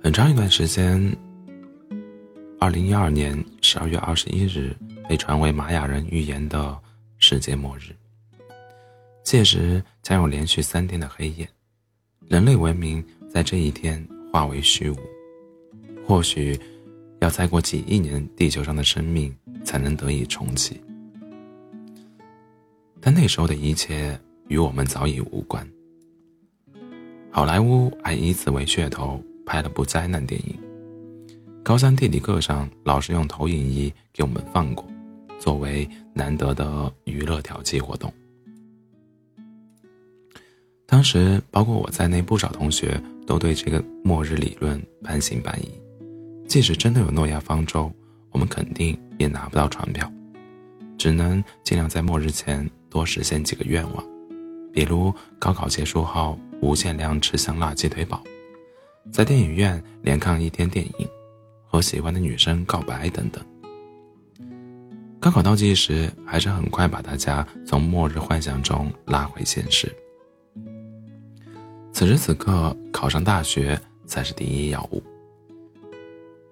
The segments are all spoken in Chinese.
很长一段时间，二零一二年十二月二十一日被传为玛雅人预言的世界末日。届时将有连续三天的黑夜，人类文明在这一天化为虚无。或许要再过几亿年，地球上的生命才能得以重启。但那时候的一切与我们早已无关。好莱坞还以此为噱头。拍了部灾难电影，高三地理课上老师用投影仪给我们放过，作为难得的娱乐调剂活动。当时包括我在内，不少同学都对这个末日理论半信半疑。即使真的有诺亚方舟，我们肯定也拿不到船票，只能尽量在末日前多实现几个愿望，比如高考结束后无限量吃香辣鸡腿堡。在电影院连看一天电影，和喜欢的女生告白等等。高考倒计时还是很快把大家从末日幻想中拉回现实。此时此刻，考上大学才是第一要务。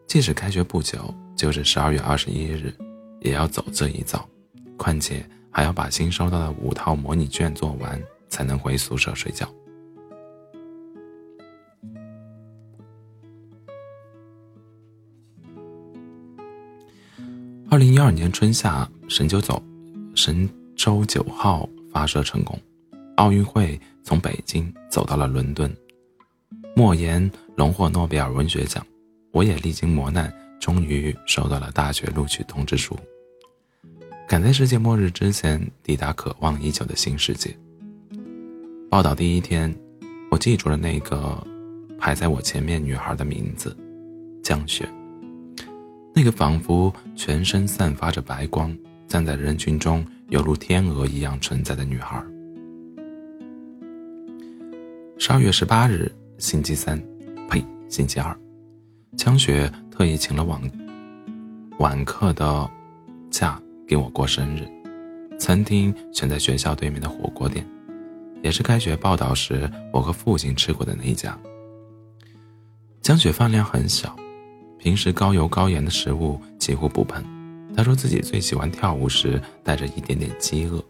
即使开学不久，就是十二月二十一日，也要走这一遭，况且还要把新收到的五套模拟卷做完，才能回宿舍睡觉。二零一二年春夏，神九走，神舟九号发射成功，奥运会从北京走到了伦敦，莫言荣获诺贝尔文学奖，我也历经磨难，终于收到了大学录取通知书，赶在世界末日之前抵达渴望已久的新世界。报道第一天，我记住了那个排在我前面女孩的名字，江雪。那个仿佛全身散发着白光，站在人群中犹如天鹅一样存在的女孩。十二月十八日，星期三，呸，星期二，江雪特意请了晚晚课的假给我过生日。餐厅选在学校对面的火锅店，也是开学报道时我和父亲吃过的那一家。江雪饭量很小。平时高油高盐的食物几乎不碰。他说自己最喜欢跳舞时带着一点点饥饿，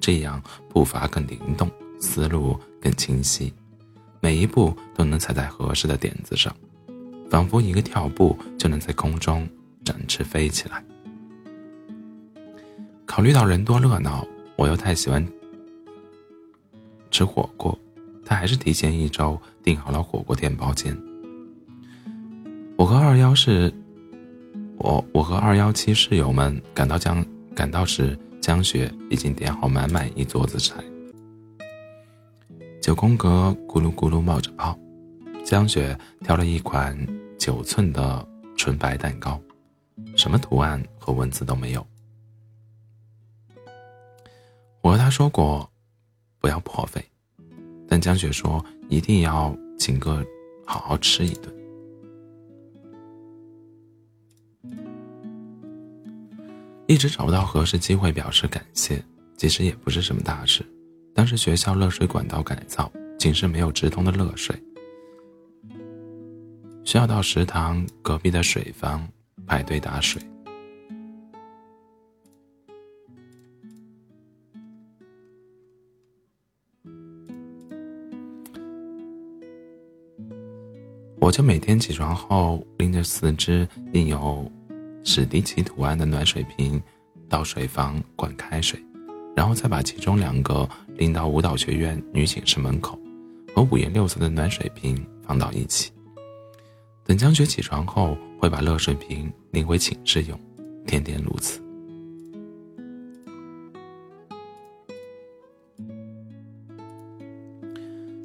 这样步伐更灵动，思路更清晰，每一步都能踩在合适的点子上，仿佛一个跳步就能在空中展翅飞起来。考虑到人多热闹，我又太喜欢吃火锅，他还是提前一周订好了火锅店包间。我和二幺是，我我和二幺七室友们赶到江赶到时，江雪已经点好满满一桌子菜，九宫格咕噜咕噜冒着泡，江雪挑了一款九寸的纯白蛋糕，什么图案和文字都没有。我和他说过，不要破费，但江雪说一定要请个好好吃一顿。一直找不到合适机会表示感谢，其实也不是什么大事。当时学校热水管道改造，寝室没有直通的热水，需要到食堂隔壁的水房排队打水。我就每天起床后拎着四只印有。史迪奇图案的暖水瓶，到水房灌开水，然后再把其中两个拎到舞蹈学院女寝室门口，和五颜六色的暖水瓶放到一起。等江雪起床后，会把热水瓶拎回寝室用，天天如此。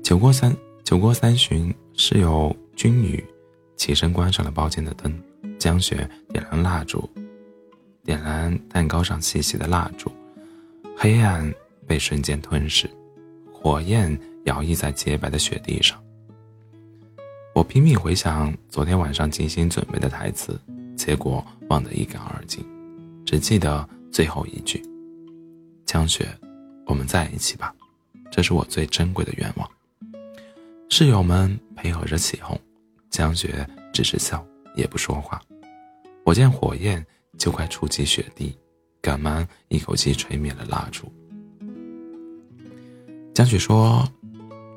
酒过三酒过三巡，室友君宇起身关上了包间的灯。江雪点燃蜡烛，点燃蛋糕上细细的蜡烛，黑暗被瞬间吞噬，火焰摇曳在洁白的雪地上。我拼命回想昨天晚上精心准备的台词，结果忘得一干二净，只记得最后一句：“江雪，我们在一起吧，这是我最珍贵的愿望。室友们配合着起哄，江雪只是笑，也不说话。我见火焰就快触及雪地，赶忙一口气吹灭了蜡烛。江雪说：“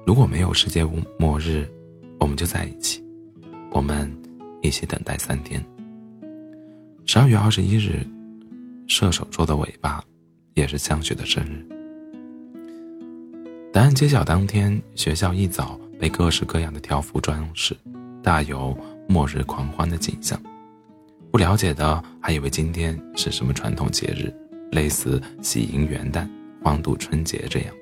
如果没有世界末日，我们就在一起。我们一起等待三天。”十二月二十一日，射手座的尾巴，也是江雪的生日。答案揭晓当天，学校一早被各式各样的条幅装饰，大有末日狂欢的景象。不了解的还以为今天是什么传统节日，类似喜迎元旦、欢度春节这样。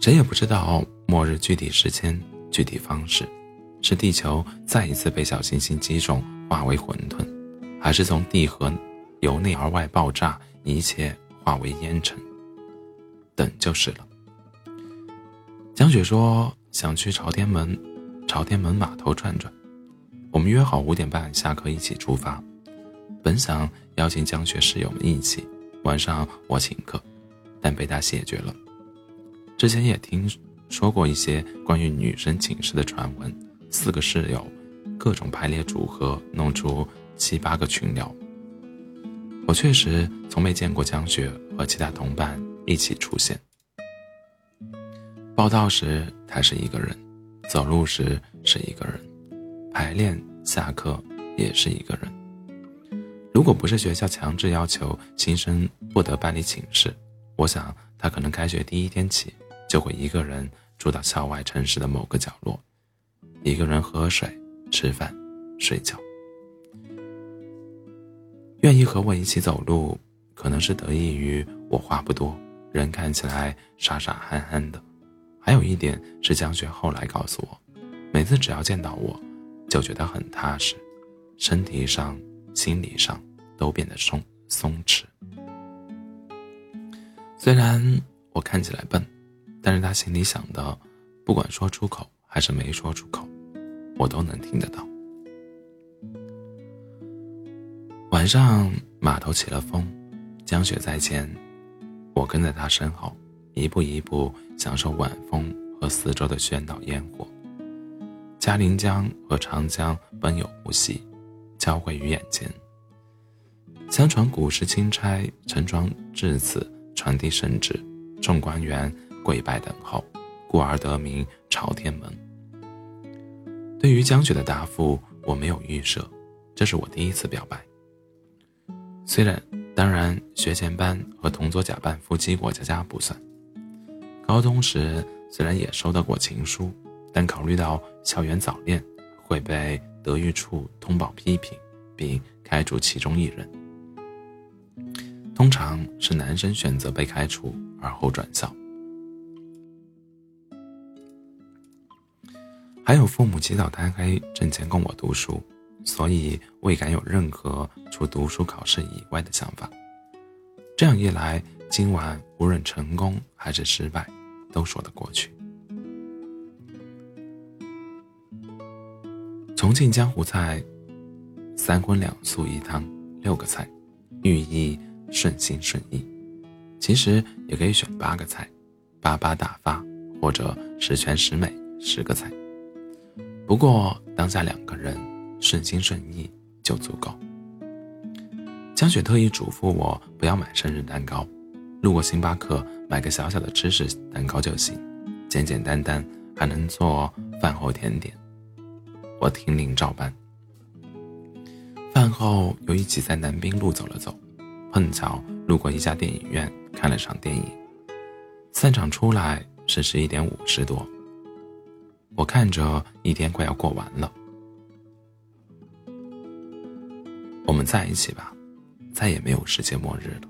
谁也不知道末日具体时间、具体方式，是地球再一次被小行星击中化为混沌，还是从地核由内而外爆炸，一切化为烟尘？等就是了。江雪说想去朝天门，朝天门码头转转。我们约好五点半下课一起出发，本想邀请江雪室友们一起，晚上我请客，但被他谢绝了。之前也听说过一些关于女生寝室的传闻，四个室友，各种排列组合，弄出七八个群聊。我确实从没见过江雪和其他同伴一起出现。报道时他是一个人，走路时是一个人。排练、下课也是一个人。如果不是学校强制要求新生不得搬离寝室，我想他可能开学第一天起就会一个人住到校外城市的某个角落，一个人喝水、吃饭、睡觉。愿意和我一起走路，可能是得益于我话不多，人看起来傻傻憨憨的。还有一点是江雪后来告诉我，每次只要见到我。就觉得很踏实，身体上、心理上都变得松松弛。虽然我看起来笨，但是他心里想的，不管说出口还是没说出口，我都能听得到。晚上码头起了风，江雪在前，我跟在他身后，一步一步享受晚风和四周的喧闹烟火。嘉陵江和长江奔涌不息，交汇于眼前。相传古时钦差乘船至此，传递圣旨，众官员跪拜等候，故而得名朝天门。对于江雪的答复，我没有预设，这是我第一次表白。虽然，当然，学前班和同桌假扮夫妻过家家不算。高中时虽然也收到过情书。但考虑到校园早恋会被德育处通报批评，并开除其中一人，通常是男生选择被开除而后转校。还有父母起早贪黑挣钱供我读书，所以未敢有任何除读书考试以外的想法。这样一来，今晚无论成功还是失败，都说得过去。重庆江湖菜，三荤两素一汤，六个菜，寓意顺心顺意。其实也可以选八个菜，八八大发，或者十全十美，十个菜。不过当下两个人顺心顺意就足够。江雪特意嘱咐我不要买生日蛋糕，路过星巴克买个小小的芝士蛋糕就行，简简单单，还能做饭后甜点。我听令照办。饭后又一起在南滨路走了走，碰巧路过一家电影院看了场电影。散场出来是十一点五十多。我看着一天快要过完了。我们在一起吧，再也没有世界末日了。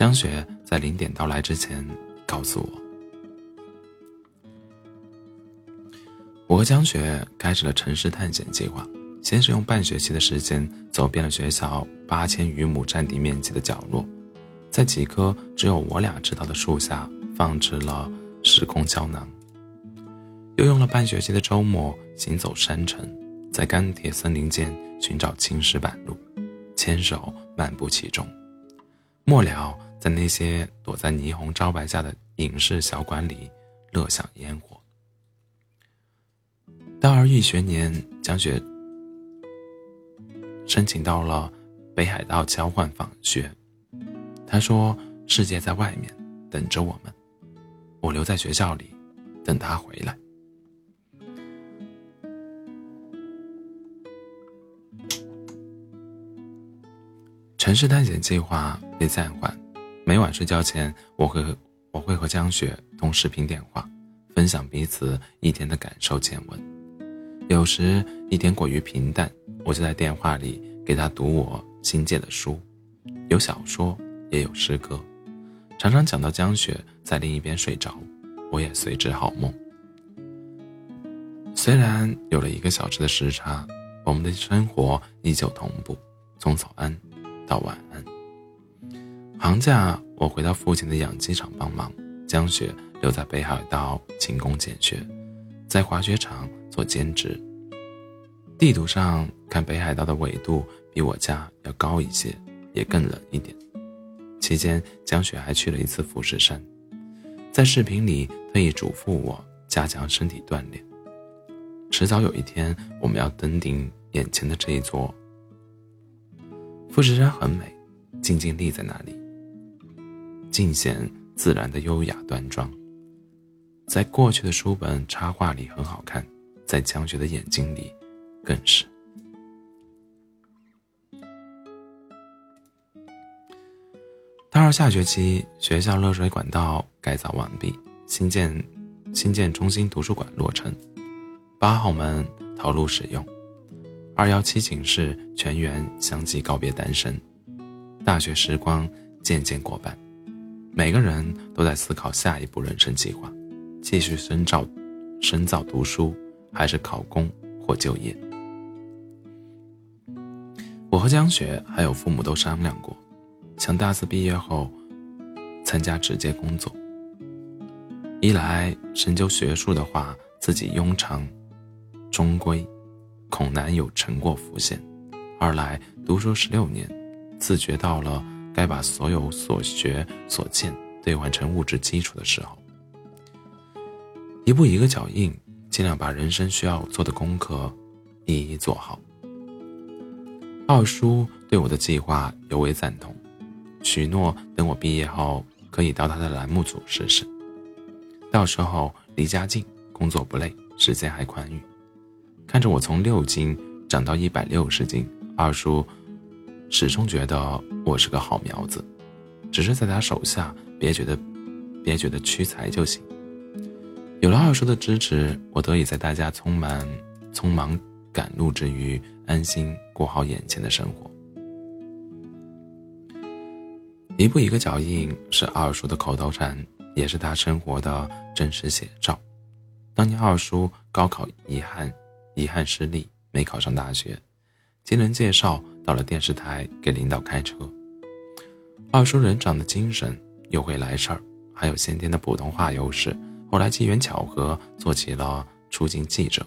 江雪在零点到来之前告诉我。我和江雪开始了城市探险计划，先是用半学期的时间走遍了学校八千余亩占地面积的角落，在几棵只有我俩知道的树下放置了时空胶囊。又用了半学期的周末行走山城，在钢铁森林间寻找青石板路，牵手漫步其中。末了，在那些躲在霓虹招牌下的影视小馆里乐享烟火。大二一学年，江雪申请到了北海道交换访学。他说：“世界在外面等着我们，我留在学校里等他回来。”城市探险计划被暂缓。每晚睡觉前，我会我会和江雪通视频电话，分享彼此一天的感受见闻。有时一天过于平淡，我就在电话里给她读我新借的书，有小说也有诗歌。常常讲到江雪在另一边睡着，我也随之好梦。虽然有了一个小时的时差，我们的生活依旧同步，从早安。到晚安。寒假我回到父亲的养鸡场帮忙，江雪留在北海道勤工俭学，在滑雪场做兼职。地图上看北海道的纬度比我家要高一些，也更冷一点。期间江雪还去了一次富士山，在视频里特意嘱咐我加强身体锻炼。迟早有一天，我们要登顶眼前的这一座。富士山很美，静静立在那里，尽显自然的优雅端庄。在过去的书本插画里很好看，在江雪的眼睛里，更是。大二下学期，学校热水管道改造完毕，新建新建中心图书馆落成，八号门投入使用。二幺七寝室全员相继告别单身，大学时光渐渐过半，每个人都在思考下一步人生计划：继续深造、深造读书，还是考公或就业？我和江雪还有父母都商量过，想大四毕业后参加直接工作。一来深究学术的话，自己庸常、终归。恐难有成果浮现，二来读书十六年，自觉到了该把所有所学所见兑换成物质基础的时候。一步一个脚印，尽量把人生需要做的功课一一做好。二叔对我的计划尤为赞同，许诺等我毕业后可以到他的栏目组试试。到时候离家近，工作不累，时间还宽裕。看着我从六斤长到一百六十斤，二叔始终觉得我是个好苗子，只是在他手下别觉得别觉得屈才就行。有了二叔的支持，我得以在大家匆忙匆忙赶路之余，安心过好眼前的生活。一步一个脚印是二叔的口头禅，也是他生活的真实写照。当年二叔高考遗憾。遗憾失利，没考上大学。经人介绍，到了电视台给领导开车。二叔人长得精神，又会来事儿，还有先天的普通话优势。后来机缘巧合，做起了出镜记者，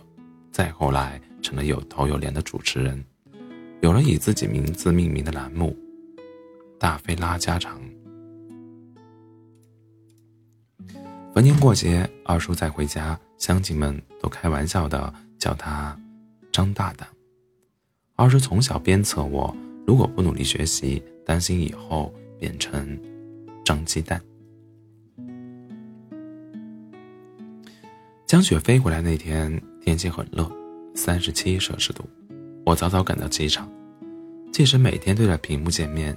再后来成了有头有脸的主持人，有了以自己名字命名的栏目《大飞拉家常》。逢年过节，二叔再回家，乡亲们都开玩笑的。叫他张大胆。二叔从小鞭策我，如果不努力学习，担心以后变成张鸡蛋。江雪飞回来那天，天气很热，三十七摄氏度。我早早赶到机场，即使每天对着屏幕见面，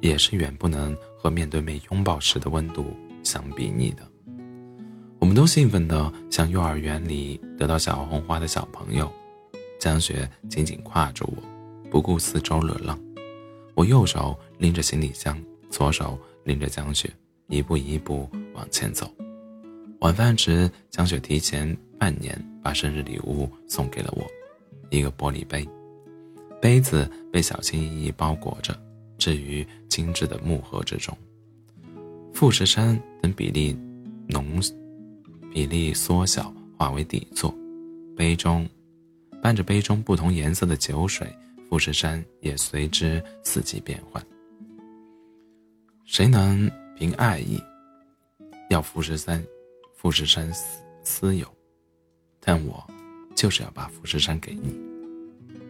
也是远不能和面对面拥抱时的温度相比拟的。我们都兴奋的像幼儿园里得到小红花的小朋友，江雪紧紧挎着我，不顾四周热浪。我右手拎着行李箱，左手拎着江雪，一步一步往前走。晚饭时，江雪提前半年把生日礼物送给了我，一个玻璃杯，杯子被小心翼翼包裹着，置于精致的木盒之中。富士山等比例浓。比例缩小，化为底座。杯中伴着杯中不同颜色的酒水，富士山也随之四季变换。谁能凭爱意要富士山，富士山私私有？但我就是要把富士山给你。”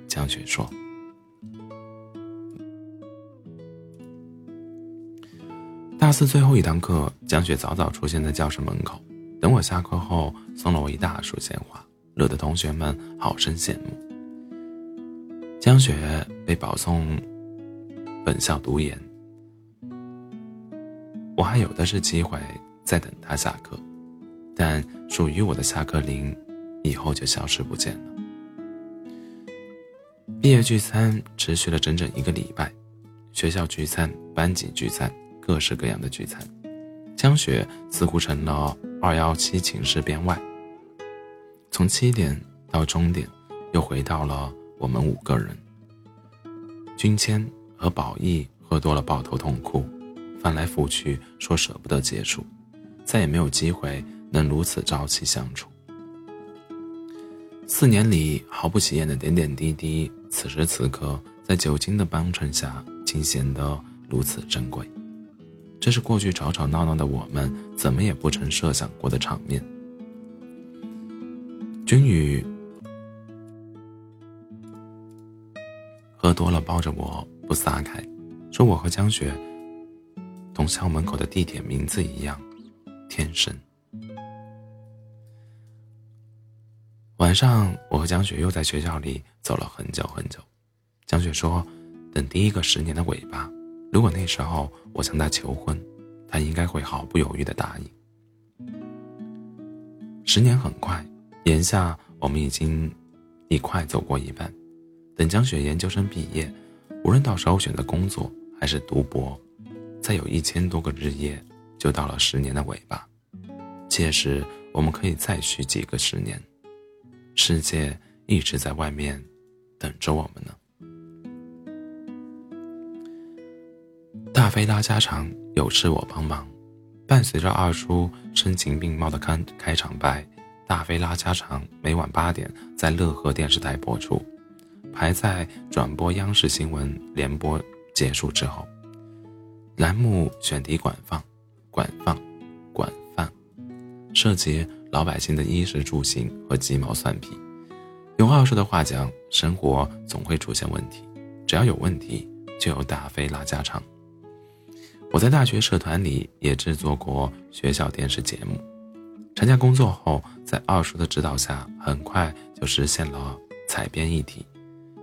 江雪说。大四最后一堂课，江雪早早出现在教室门口，等我下课后，送了我一大束鲜花，惹得同学们好生羡慕。江雪被保送本校读研，我还有的是机会在等她下课，但属于我的下课铃以后就消失不见了。毕业聚餐持续了整整一个礼拜，学校聚餐、班级聚餐。各式各样的聚餐，江雪似乎成了二幺七寝室编外。从七点到终点，又回到了我们五个人。君谦和宝义喝多了，抱头痛哭，翻来覆去说舍不得结束，再也没有机会能如此朝夕相处。四年里毫不起眼的点点滴滴，此时此刻在酒精的帮衬下，竟显得如此珍贵。这是过去吵吵闹闹的我们怎么也不曾设想过的场面。君宇喝多了，抱着我不撒开，说我和江雪同校门口的地铁名字一样，天生。晚上，我和江雪又在学校里走了很久很久。江雪说：“等第一个十年的尾巴。”如果那时候我向他求婚，他应该会毫不犹豫的答应。十年很快，眼下我们已经一快走过一半。等江雪研究生毕业，无论到时候选择工作还是读博，再有一千多个日夜，就到了十年的尾巴。届时我们可以再续几个十年，世界一直在外面等着我们呢。大飞拉家常，有事我帮忙。伴随着二叔声情并茂的开开场白，《大飞拉家常》每晚八点在乐和电视台播出，排在转播央视新闻联播结束之后。栏目选题广泛，广泛，广泛，涉及老百姓的衣食住行和鸡毛蒜皮。用二叔的话讲，生活总会出现问题，只要有问题，就有大飞拉家常。我在大学社团里也制作过学校电视节目。参加工作后，在二叔的指导下，很快就实现了采编一体。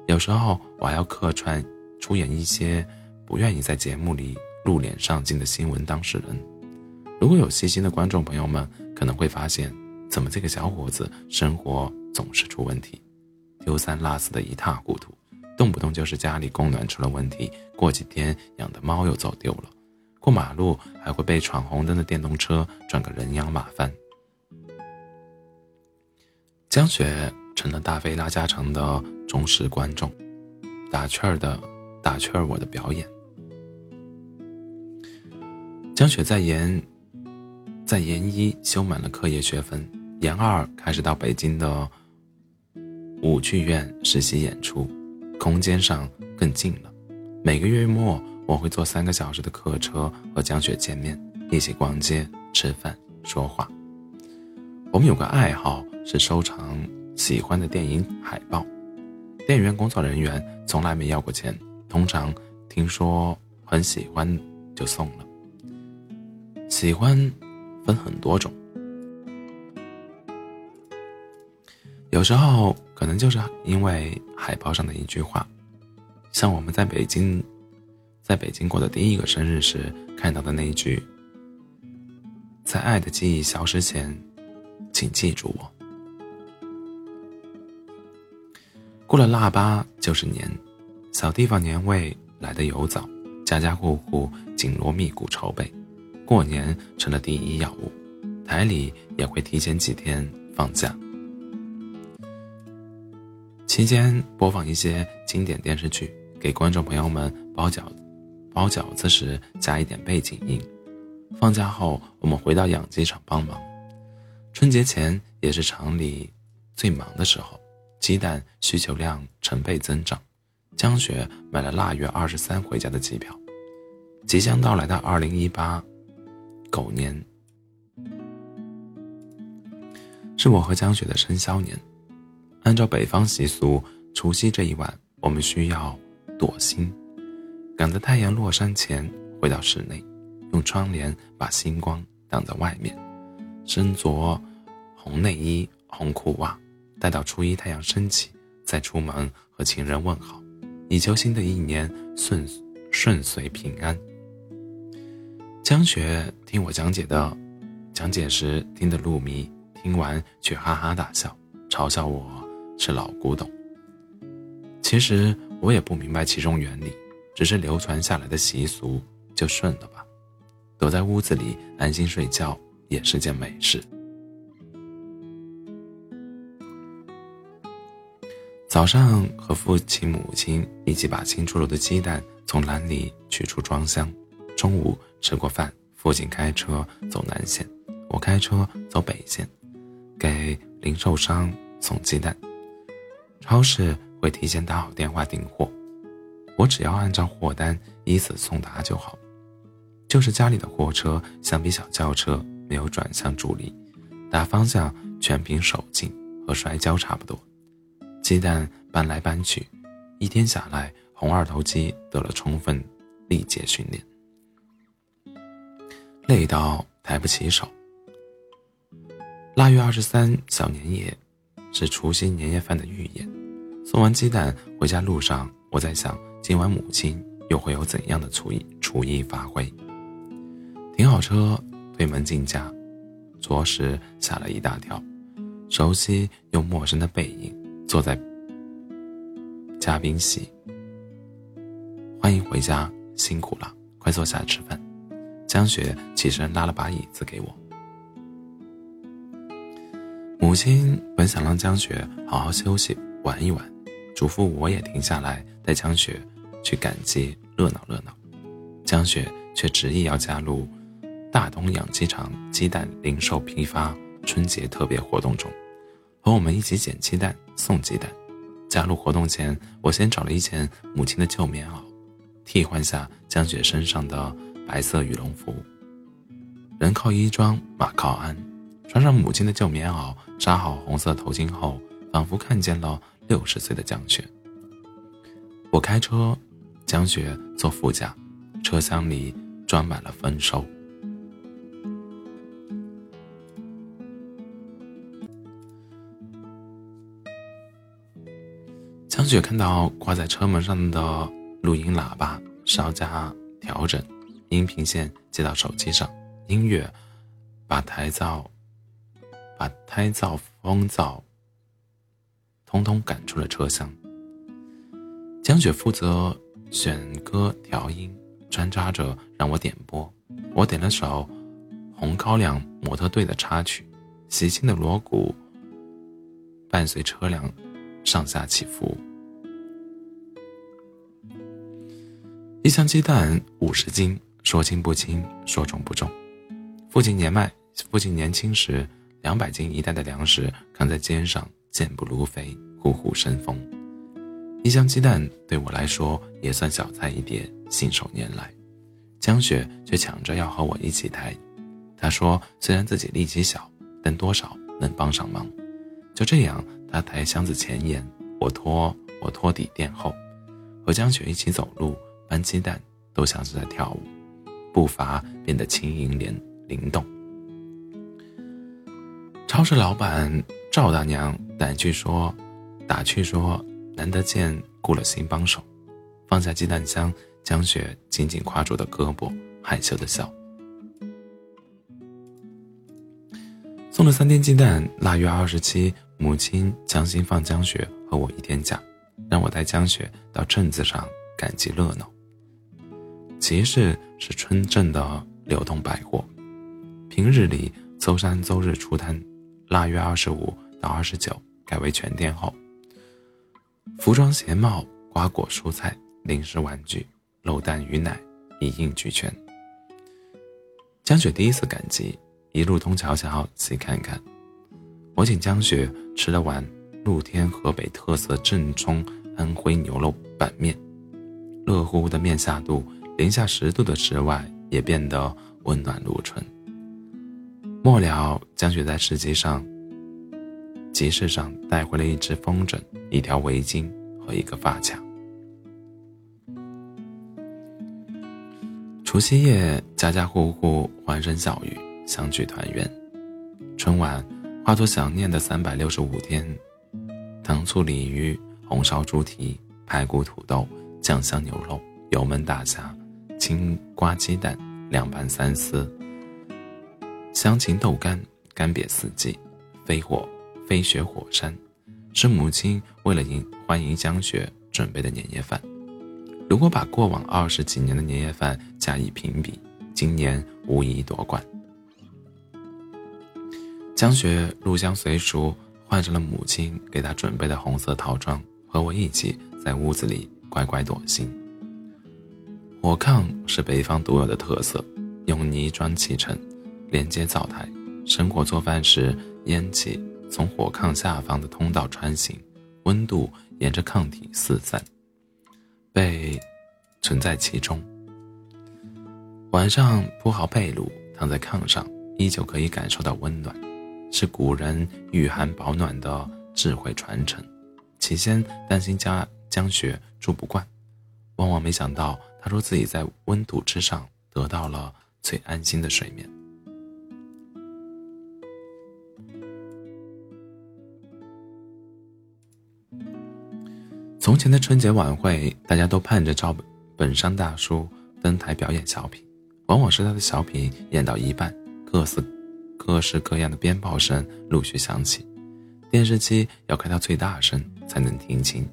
有时候我还要客串出演一些不愿意在节目里露脸上镜的新闻当事人。如果有细心的观众朋友们，可能会发现，怎么这个小伙子生活总是出问题，丢三落四的一塌糊涂，动不动就是家里供暖出了问题，过几天养的猫又走丢了。过马路还会被闯红灯的电动车撞个人仰马翻。江雪成了大飞拉家常的忠实观众，打趣儿的打趣儿我的表演。江雪在研在研一修满了课业学分，研二开始到北京的舞剧院实习演出，空间上更近了，每个月末。我会坐三个小时的客车和江雪见面，一起逛街、吃饭、说话。我们有个爱好是收藏喜欢的电影海报，电影院工作人员从来没要过钱，通常听说很喜欢就送了。喜欢分很多种，有时候可能就是因为海报上的一句话，像我们在北京。在北京过的第一个生日时看到的那一句：“在爱的记忆消失前，请记住我。”过了腊八就是年，小地方年味来得尤早，家家户户紧锣密鼓筹备，过年成了第一要务。台里也会提前几天放假，期间播放一些经典电视剧，给观众朋友们包饺子。包饺子时加一点背景音。放假后，我们回到养鸡场帮忙。春节前也是厂里最忙的时候，鸡蛋需求量成倍增长。江雪买了腊月二十三回家的机票。即将到来的二零一八狗年，是我和江雪的生肖年。按照北方习俗，除夕这一晚，我们需要躲星，赶在太阳落山前回到室内，用窗帘把星光挡在外面，身着红内衣、红裤袜，待到初一太阳升起，再出门和情人问好，以求新的一年顺顺遂平安。江雪听我讲解的，讲解时听得入迷，听完却哈哈大笑，嘲笑我。是老古董。其实我也不明白其中原理，只是流传下来的习俗，就顺了吧。躲在屋子里安心睡觉也是件美事。早上和父亲、母亲一起把新出炉的鸡蛋从篮里取出装箱。中午吃过饭，父亲开车走南线，我开车走北线，给零售商送鸡蛋。超市会提前打好电话订货，我只要按照货单依次送达就好。就是家里的货车，相比小轿车没有转向助力，打方向全凭手劲和摔跤差不多。鸡蛋搬来搬去，一天下来，红二头肌得了充分力竭训练，累到抬不起手。腊月二十三小年夜。是除夕年夜饭的预演。送完鸡蛋回家路上，我在想今晚母亲又会有怎样的厨艺厨艺发挥。停好车，推门进家，着实吓了一大跳。熟悉又陌生的背影，坐在嘉宾席。欢迎回家，辛苦了，快坐下吃饭。江雪起身拉了把椅子给我。母亲本想让江雪好好休息玩一玩，嘱咐我也停下来带江雪去赶集热闹热闹。江雪却执意要加入大东养鸡场鸡蛋零售批发春节特别活动中，和我们一起捡鸡蛋送鸡蛋。加入活动前，我先找了一件母亲的旧棉袄，替换下江雪身上的白色羽绒服。人靠衣装，马靠鞍。穿上母亲的旧棉袄，扎好红色头巾后，仿佛看见了六十岁的江雪。我开车，江雪坐副驾，车厢里装满了丰收。江雪看到挂在车门上的录音喇叭，稍加调整，音频线接到手机上，音乐把胎噪。把胎噪、风噪通通赶出了车厢。江雪负责选歌调音，穿插着让我点播。我点了首《红高粱模特队》的插曲，喜庆的锣鼓伴随车辆上下起伏。一箱鸡蛋五十斤，说轻不轻，说重不重。父亲年迈，父亲年轻时。两百斤一袋的粮食扛在肩上，健步如飞，虎虎生风。一箱鸡蛋对我来说也算小菜一碟，信手拈来。江雪却抢着要和我一起抬。她说：“虽然自己力气小，但多少能帮上忙。”就这样，他抬箱子前沿，我拖我拖底垫后，和江雪一起走路、搬鸡蛋，都像是在跳舞，步伐变得轻盈灵灵动。超市老板赵大娘打趣说：“打趣说，难得见雇了新帮手。”放下鸡蛋箱，江雪紧紧挎住的胳膊，害羞的笑。送了三天鸡蛋，腊月二十七，母亲强行放江雪和我一天假，让我带江雪到镇子上赶集热闹。集市是村镇的流动百货，平日里周三周日出摊。腊月二十五到二十九改为全天候。服装、鞋帽、瓜果、蔬菜、零食、玩具、肉蛋、鱼奶一应俱全。江雪第一次赶集，一路东瞧瞧，西看看。我请江雪吃了碗露天河北特色正宗安徽牛肉板面，热乎乎的面下肚，零下十度的室外也变得温暖如春。末了，江雪在市集上、集市上带回了一只风筝、一条围巾和一个发卡。除夕夜，家家户户欢声笑语，相聚团圆。春晚化作想念的三百六十五天，糖醋鲤鱼、红烧猪蹄、排骨土豆、酱香牛肉、油焖大虾、青瓜鸡蛋、凉拌三丝、香芹豆干、干瘪四季、飞火飞雪火山，是母亲为了迎欢迎江雪准备的年夜饭。如果把过往二十几年的年夜饭加以评比，今年无疑夺冠。江雪入乡随俗，换上了母亲给她准备的红色套装，和我一起在屋子里乖乖躲心。火炕是北方独有的特色，用泥砖砌成，连接灶台。生火做饭时，烟气从火炕下方的通道穿行，温度沿着炕体四散。被存在其中。晚上铺好被褥，躺在炕上，依旧可以感受到温暖，是古人御寒保暖的智慧传承。起先担心家江雪住不惯，万万没想到，他说自己在温度之上得到了最安心的睡眠。从前的春节晚会，大家都盼着赵本山大叔登台表演小品，往往是他的小品演到一半，各自各式各样的鞭炮声陆续响起，电视机要开到最大声才能听清。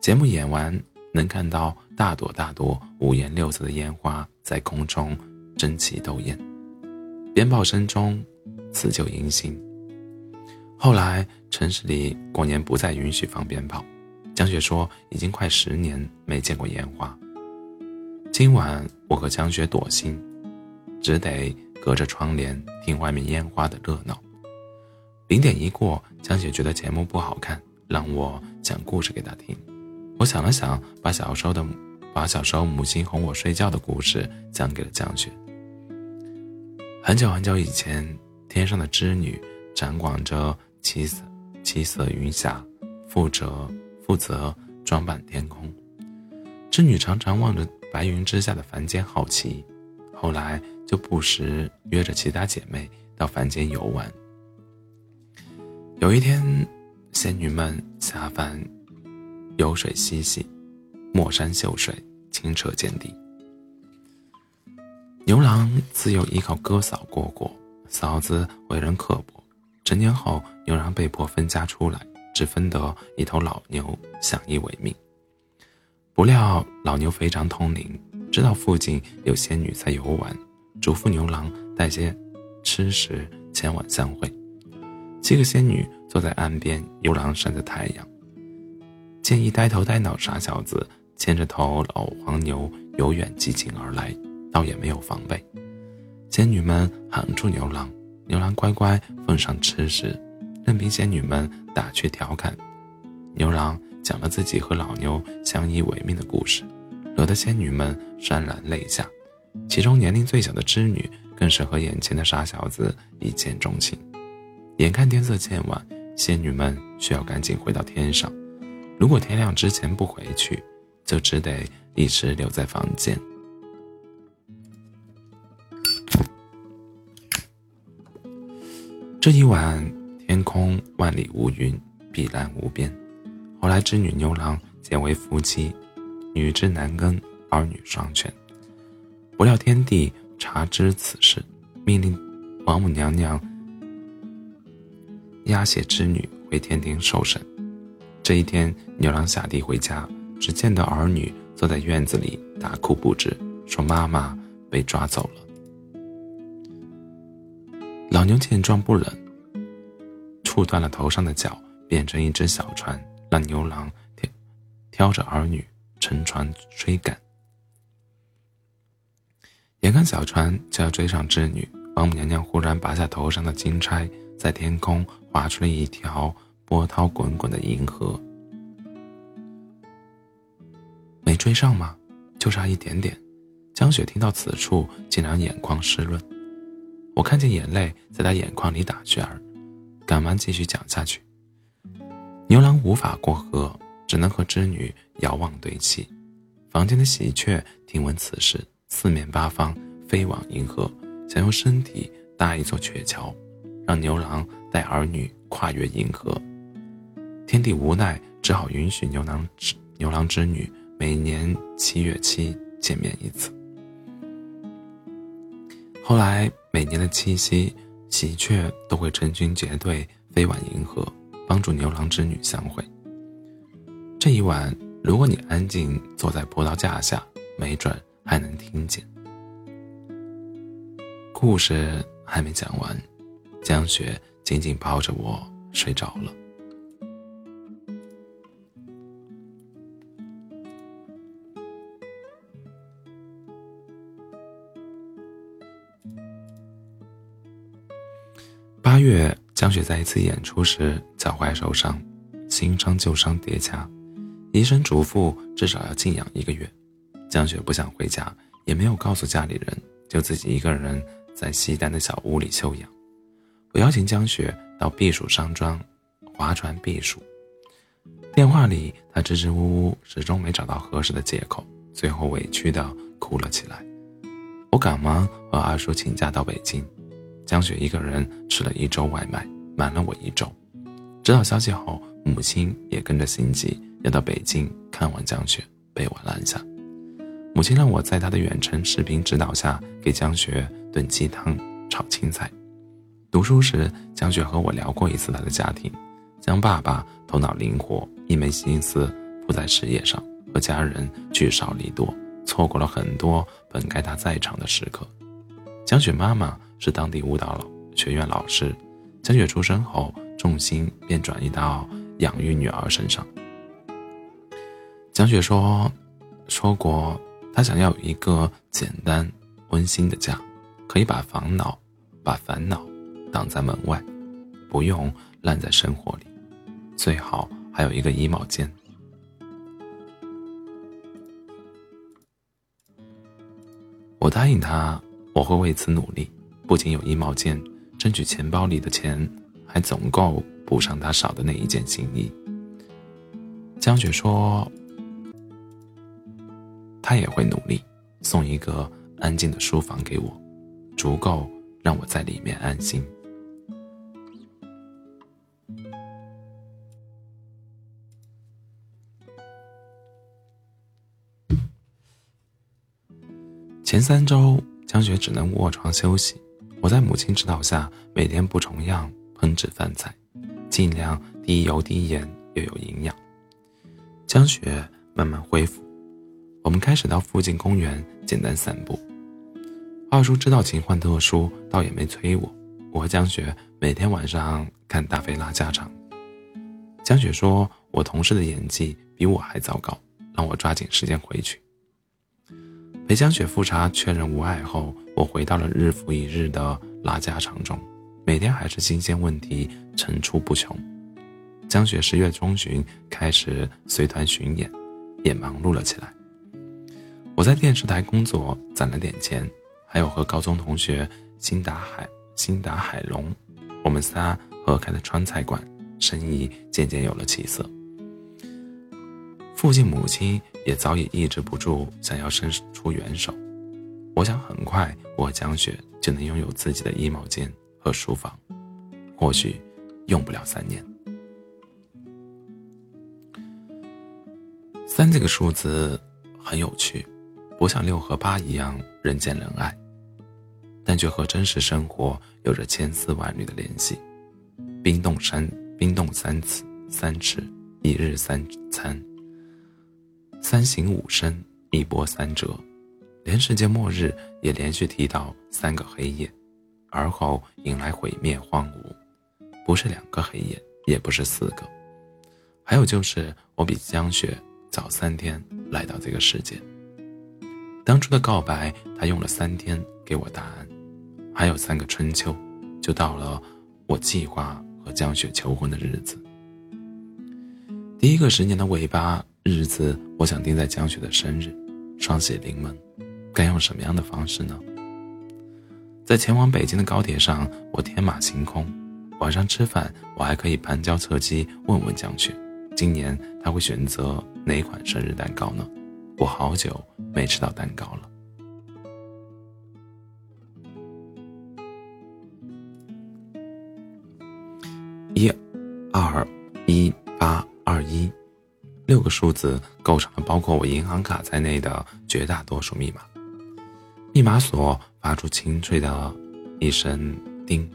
节目演完，能看到大朵大朵五颜六色的烟花在空中争奇斗艳，鞭炮声中辞旧迎新。后来城市里过年不再允许放鞭炮。江雪说：“已经快十年没见过烟花。今晚我和江雪躲心，只得隔着窗帘听外面烟花的热闹。零点一过，江雪觉得节目不好看，让我讲故事给她听。我想了想，把小时候的把小时候母亲哄我睡觉的故事讲给了江雪。很久很久以前，天上的织女掌管着七色七色云霞，负责。”负责装扮天空，织女常常望着白云之下的凡间好奇，后来就不时约着其他姐妹到凡间游玩。有一天，仙女们下凡游水嬉戏，墨山秀水，清澈见底。牛郎自幼依靠哥嫂过活，嫂子为人刻薄，成年后牛郎被迫分家出来。只分得一头老牛，相依为命。不料老牛非常通灵，知道附近有仙女在游玩，嘱咐牛郎带些吃食前往相会。七个仙女坐在岸边，牛郎晒着太阳，见一呆头呆脑傻小子牵着头老黄牛由远及近而来，倒也没有防备。仙女们喊住牛郎，牛郎乖乖奉上吃食。任凭仙女们打趣调侃，牛郎讲了自己和老牛相依为命的故事，惹得仙女们潸然泪下。其中年龄最小的织女更是和眼前的傻小子一见钟情。眼看天色渐晚，仙女们需要赶紧回到天上，如果天亮之前不回去，就只得一直留在房间。这一晚。天空万里无云，碧蓝无边。后来织女牛郎结为夫妻，女织男耕，儿女双全。不料天帝察知此事，命令王母娘娘押解织女回天庭受审。这一天，牛郎下地回家，只见到儿女坐在院子里大哭不止，说妈妈被抓走了。老牛见状不忍。触断了头上的角，变成一只小船，让牛郎挑挑着儿女乘船追赶。眼看小船就要追上织女，王母娘娘忽然拔下头上的金钗，在天空划出了一条波涛滚滚的银河。没追上吗？就差一点点。江雪听到此处，竟然眼眶湿润。我看见眼泪在她眼眶里打旋儿，赶忙继续讲下去。牛郎无法过河，只能和织女遥望对泣。房间的喜鹊听闻此事，四面八方飞往银河，想用身体搭一座鹊桥，让牛郎带儿女跨越银河。天帝无奈，只好允许牛郎织牛郎织女每年七月七见面一次。后来每年的七夕，喜鹊都会成群结队飞往银河，帮助牛郎织女相会。这一晚，如果你安静坐在葡萄架下，没准还能听见。故事还没讲完，江雪紧紧抱着我睡着了。八月，江雪在一次演出时脚踝受伤，新伤旧伤叠加，医生嘱咐至少要静养一个月。江雪不想回家，也没有告诉家里人，就自己一个人在西单的小屋里休养。我邀请江雪到避暑山庄划船避暑。电话里，她支支吾吾，始终没找到合适的借口，最后委屈的哭了起来。我赶忙和二叔请假到北京。江雪一个人吃了一周外卖，瞒了我一周。知道消息后，母亲也跟着心急，要到北京看望江雪，被我拦下。母亲让我在她的远程视频指导下，给江雪炖鸡汤、炒青菜。读书时，江雪和我聊过一次她的家庭。江爸爸头脑灵活，一门心思扑在事业上，和家人聚少离多，错过了很多本该他在场的时刻。江雪妈妈。是当地舞蹈学院老师，江雪出生后，重心便转移到养育女儿身上。江雪说：“说过，她想要一个简单温馨的家，可以把烦恼把烦恼挡在门外，不用烂在生活里，最好还有一个衣帽间。”我答应她，我会为此努力。不仅有衣帽间，争取钱包里的钱还总够补上他少的那一件新衣。江雪说：“他也会努力，送一个安静的书房给我，足够让我在里面安心。”前三周，江雪只能卧床休息。我在母亲指导下，每天不重样烹制饭菜，尽量低油低盐又有营养。江雪慢慢恢复，我们开始到附近公园简单散步。二叔知道情况特殊，倒也没催我。我和江雪每天晚上看大飞拉家常。江雪说我同事的演技比我还糟糕，让我抓紧时间回去。陪江雪复查确认无碍后。我回到了日复一日的拉家常中，每天还是新鲜问题层出不穷。江雪十月中旬开始随团巡演，也忙碌了起来。我在电视台工作攒了点钱，还有和高中同学辛达海、辛达海龙，我们仨合开的川菜馆，生意渐渐有了起色。父亲母亲也早已抑制不住想要伸出援手。我想很快，我和江雪就能拥有自己的衣帽间和书房，或许用不了三年。三这个数字很有趣，不像六和八一样人见人爱，但却和真实生活有着千丝万缕的联系。冰冻三，冰冻三次，三尺，一日三餐，三省吾身，一波三折。连世界末日也连续提到三个黑夜，而后迎来毁灭荒芜，不是两个黑夜，也不是四个。还有就是我比江雪早三天来到这个世界。当初的告白，他用了三天给我答案，还有三个春秋，就到了我计划和江雪求婚的日子。第一个十年的尾巴日子，我想定在江雪的生日。双喜临门，该用什么样的方式呢？在前往北京的高铁上，我天马行空。晚上吃饭，我还可以旁敲侧击问问江雪，今年他会选择哪款生日蛋糕呢？我好久没吃到蛋糕了。一，二，一八二一，六个数字构成了包括我银行卡在内的绝大多数密码。密码锁发出清脆的一声“叮”。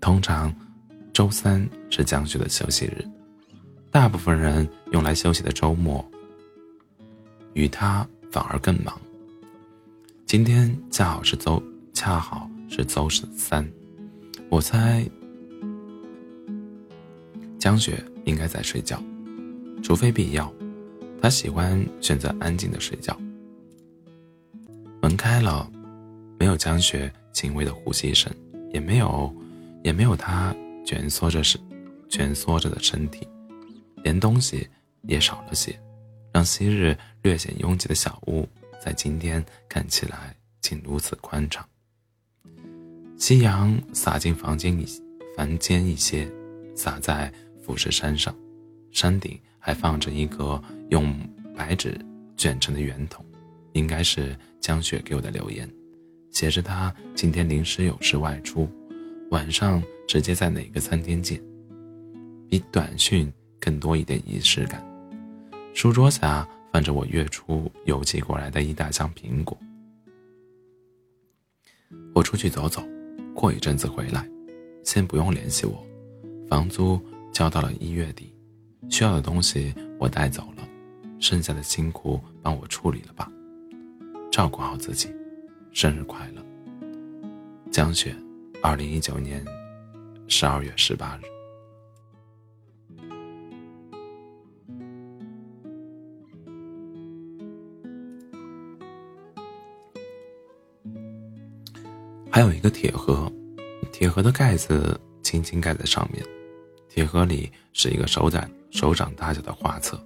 通常，周三是江雪的休息日，大部分人用来休息的周末，与他反而更忙。今天恰好是周，恰好是周三，我猜。江雪应该在睡觉，除非必要，她喜欢选择安静的睡觉。门开了，没有江雪轻微的呼吸声，也没有，也没有她蜷缩着身，蜷缩着的身体，连东西也少了些，让昔日略显拥挤的小屋在今天看起来竟如此宽敞。夕阳洒进房间一房间一些，洒在。富士山上，山顶还放着一个用白纸卷成的圆筒，应该是江雪给我的留言，写着她今天临时有事外出，晚上直接在哪个餐厅见，比短讯更多一点仪式感。书桌下放着我月初邮寄过来的一大箱苹果。我出去走走，过一阵子回来，先不用联系我，房租。交到了一月底，需要的东西我带走了，剩下的辛苦帮我处理了吧，照顾好自己，生日快乐，江雪，二零一九年十二月十八日。还有一个铁盒，铁盒的盖子轻轻盖在上面。铁盒里是一个手掌手掌大小的画册。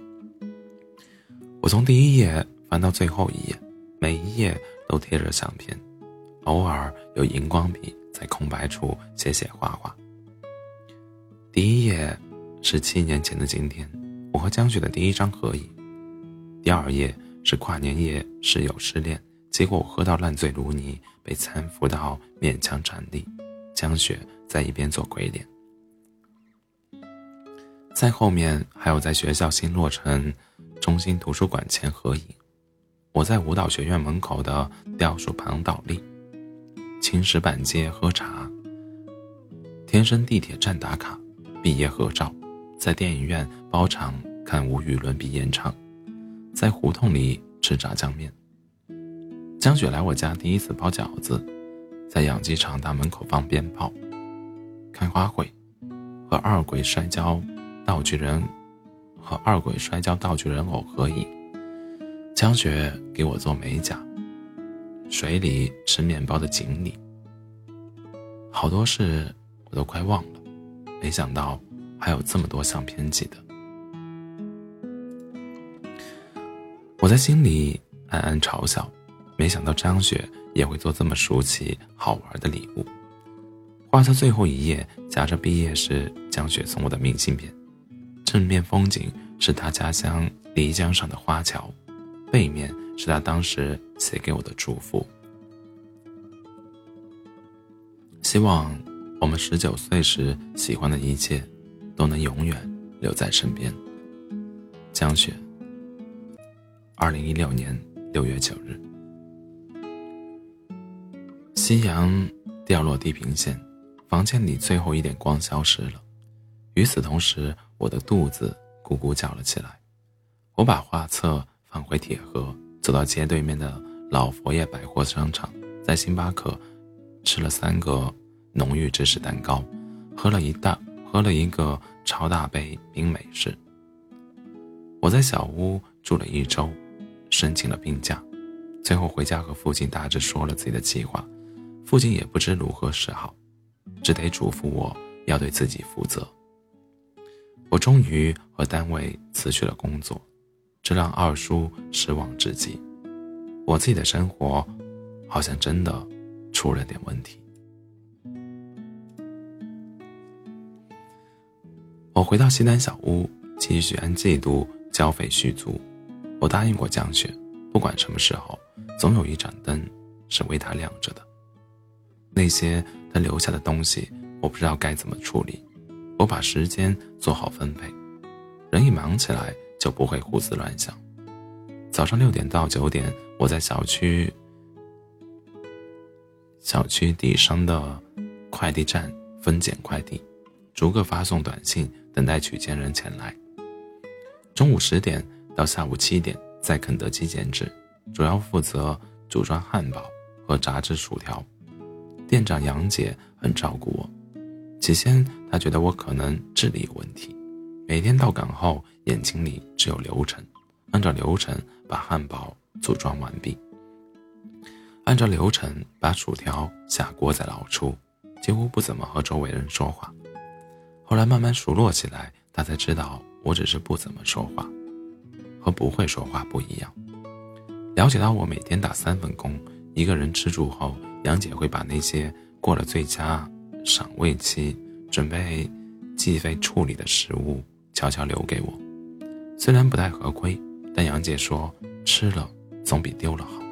我从第一页翻到最后一页，每一页都贴着相片，偶尔有荧光笔在空白处写写画画。第一页是七年前的今天，我和江雪的第一张合影。第二页是跨年夜室友失恋，结果我喝到烂醉如泥，被搀扶到勉强站立，江雪在一边做鬼脸。在后面还有在学校新落成中心图书馆前合影，我在舞蹈学院门口的雕塑旁倒立，青石板街喝茶，天生地铁站打卡，毕业合照，在电影院包场看无与伦比演唱，在胡同里吃炸酱面。江雪来我家第一次包饺子，在养鸡场大门口放鞭炮，开花会，和二鬼摔跤。道具人和二鬼摔跤道具人偶合影，江雪给我做美甲，水里吃面包的锦鲤，好多事我都快忘了，没想到还有这么多相片记得。我在心里暗暗嘲笑，没想到张雪也会做这么俗气好玩的礼物。画册最后一页夹着毕业时江雪送我的明信片。正面风景是他家乡漓江上的花桥，背面是他当时写给我的祝福。希望我们十九岁时喜欢的一切，都能永远留在身边。江雪。二零一六年六月九日，夕阳掉落地平线，房间里最后一点光消失了。与此同时，我的肚子咕咕叫了起来。我把画册放回铁盒，走到街对面的老佛爷百货商场，在星巴克吃了三个浓郁芝士蛋糕，喝了一大喝了一个超大杯冰美式。我在小屋住了一周，申请了病假，最后回家和父亲大致说了自己的计划，父亲也不知如何是好，只得嘱咐我要对自己负责。我终于和单位辞去了工作，这让二叔失望至极。我自己的生活好像真的出了点问题。我回到西南小屋，继续按季度交费续租。我答应过江雪，不管什么时候，总有一盏灯是为他亮着的。那些他留下的东西，我不知道该怎么处理。我把时间做好分配，人一忙起来就不会胡思乱想。早上六点到九点，我在小区小区底商的快递站分拣快递，逐个发送短信。等待取件人前来。中午十点到下午七点，在肯德基兼职，主要负责组装汉堡和炸制薯条。店长杨姐很照顾我，起先她觉得我可能智力有问题，每天到岗后眼睛里只有流程，按照流程把汉堡组装完毕，按照流程把薯条下锅再捞出，几乎不怎么和周围人说话。后来慢慢熟络起来，他才知道我只是不怎么说话，和不会说话不一样。了解到我每天打三份工，一个人吃住后，杨姐会把那些过了最佳赏味期、准备计费处理的食物悄悄留给我。虽然不太合规，但杨姐说吃了总比丢了好。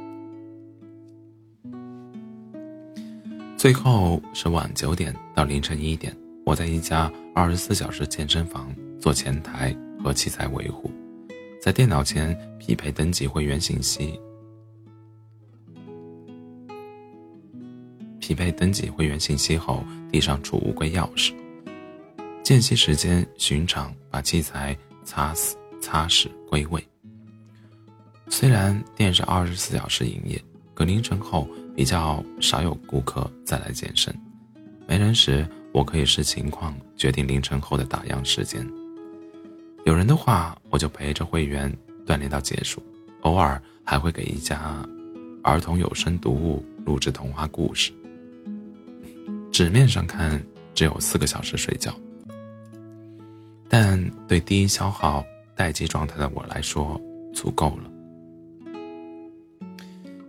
最后是晚九点到凌晨一点。我在一家二十四小时健身房做前台和器材维护，在电脑前匹配登记会员信息，匹配登记会员信息后递上储物柜钥匙。间隙时间巡场，把器材擦死、擦拭、归位。虽然店是二十四小时营业，可凌晨后比较少有顾客再来健身，没人时。我可以视情况决定凌晨后的打烊时间。有人的话，我就陪着会员锻炼到结束，偶尔还会给一家儿童有声读物录制童话故事。纸面上看只有四个小时睡觉，但对低消耗待机状态的我来说足够了。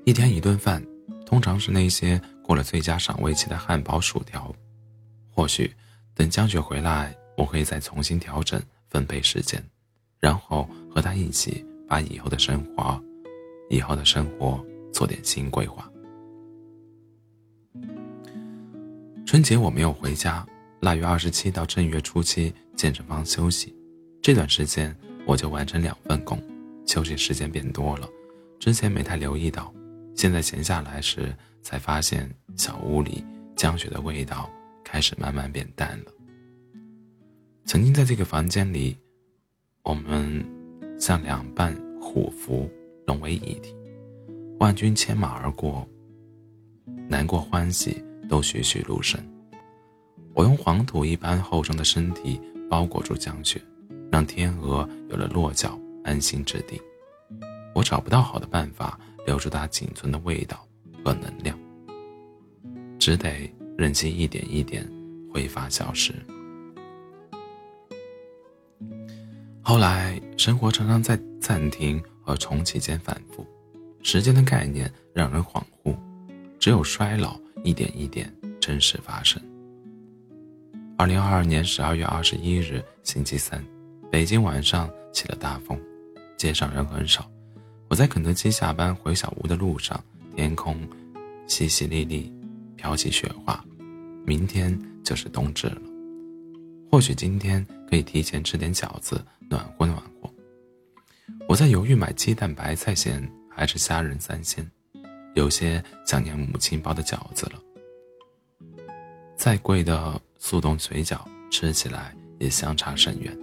一天一顿饭，通常是那些过了最佳赏味期的汉堡、薯条。或许等江雪回来，我可以再重新调整分配时间，然后和他一起把以后的生活，以后的生活做点新规划。春节我没有回家，腊月二十七到正月初七健身房休息，这段时间我就完成两份工，休息时间变多了，之前没太留意到，现在闲下来时才发现小屋里江雪的味道。开始慢慢变淡了。曾经在这个房间里，我们像两半虎符融为一体，万军牵马而过，难过欢喜都栩栩如生。我用黄土一般厚重的身体包裹住江雪，让天鹅有了落脚安心之地。我找不到好的办法留住它仅存的味道和能量，只得。任其一点一点挥发消失。后来，生活常常在暂停和重启间反复，时间的概念让人恍惚，只有衰老一点一点真实发生。二零二二年十二月二十一日，星期三，北京晚上起了大风，街上人很少。我在肯德基下班回小屋的路上，天空淅淅沥沥，飘起雪花。明天就是冬至了，或许今天可以提前吃点饺子，暖和暖和。我在犹豫买鸡蛋白菜馅还是虾仁三鲜，有些想念母亲包的饺子了。再贵的速冻水饺，吃起来也相差甚远。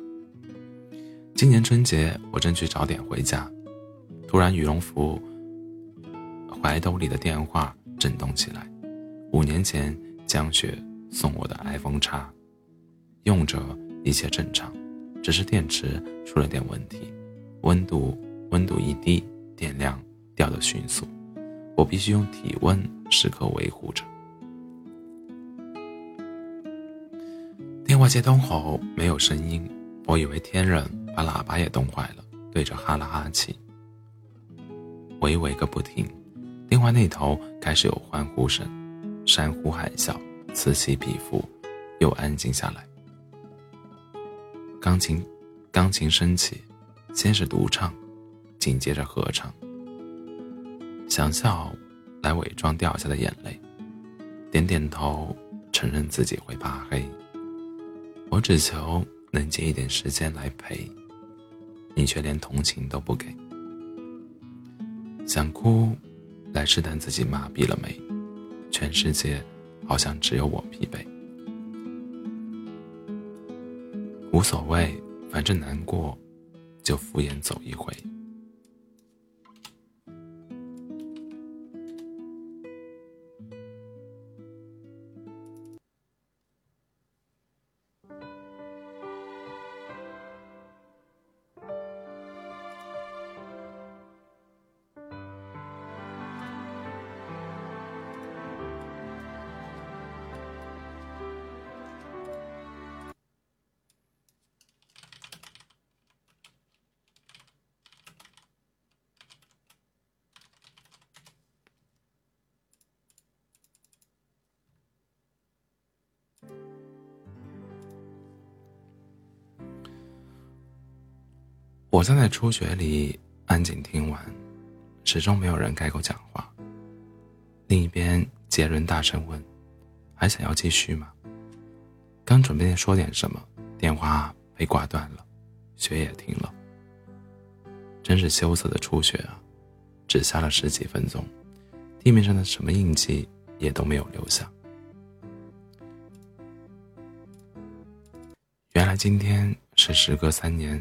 今年春节我争取早点回家，突然羽绒服怀兜里的电话震动起来，五年前。江雪送我的 iPhone 叉，用着一切正常，只是电池出了点问题，温度温度一低，电量掉得迅速，我必须用体温时刻维护着。电话接通后没有声音，我以为天冷把喇叭也冻坏了，对着哈了哈气。喂喂个不停，电话那头开始有欢呼声，山呼海啸，此起彼伏，又安静下来。钢琴，钢琴升起，先是独唱，紧接着合唱。想笑，来伪装掉下的眼泪，点点头，承认自己会怕黑。我只求能借一点时间来陪，你却连同情都不给。想哭，来试探自己麻痹了没？全世界好像只有我疲惫。无所谓，反正难过，就敷衍走一回。我站在初雪里安静听完，始终没有人开口讲话。另一边，杰伦大声问：“还想要继续吗？”刚准备说点什么，电话被挂断了，雪也停了。真是羞涩的初雪啊！只下了十几分钟，地面上的什么印记也都没有留下。原来今天是时隔三年。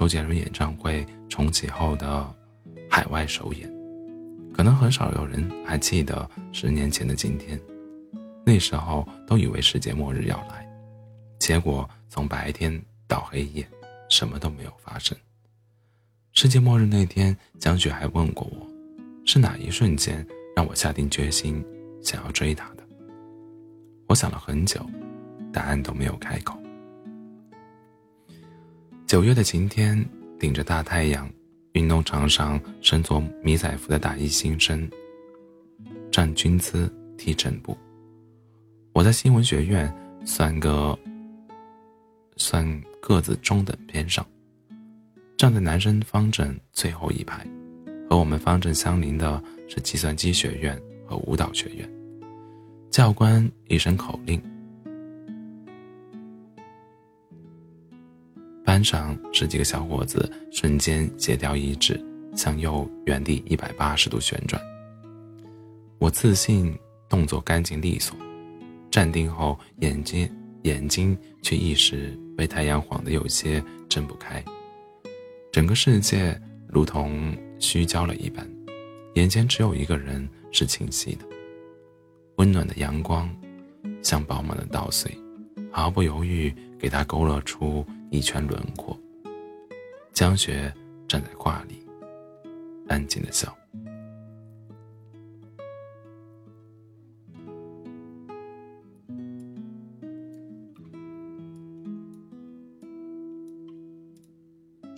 周杰伦演唱会重启后的海外首演，可能很少有人还记得十年前的今天。那时候都以为世界末日要来，结果从白天到黑夜，什么都没有发生。世界末日那天，江雪还问过我，是哪一瞬间让我下定决心想要追她的？我想了很久，答案都没有开口。九月的晴天，顶着大太阳，运动场上身着迷彩服的大一新生站军姿踢正步。我在新闻学院算个算个子中等偏上，站在男生方阵最后一排，和我们方阵相邻的是计算机学院和舞蹈学院。教官一声口令。班上十几个小伙子瞬间协调一致，向右原地一百八十度旋转。我自信动作干净利索，站定后眼睛眼睛却一时被太阳晃得有些睁不开。整个世界如同虚焦了一般，眼前只有一个人是清晰的。温暖的阳光，像饱满的稻穗，毫不犹豫给他勾勒出。一圈轮廓。江雪站在画里，安静的笑。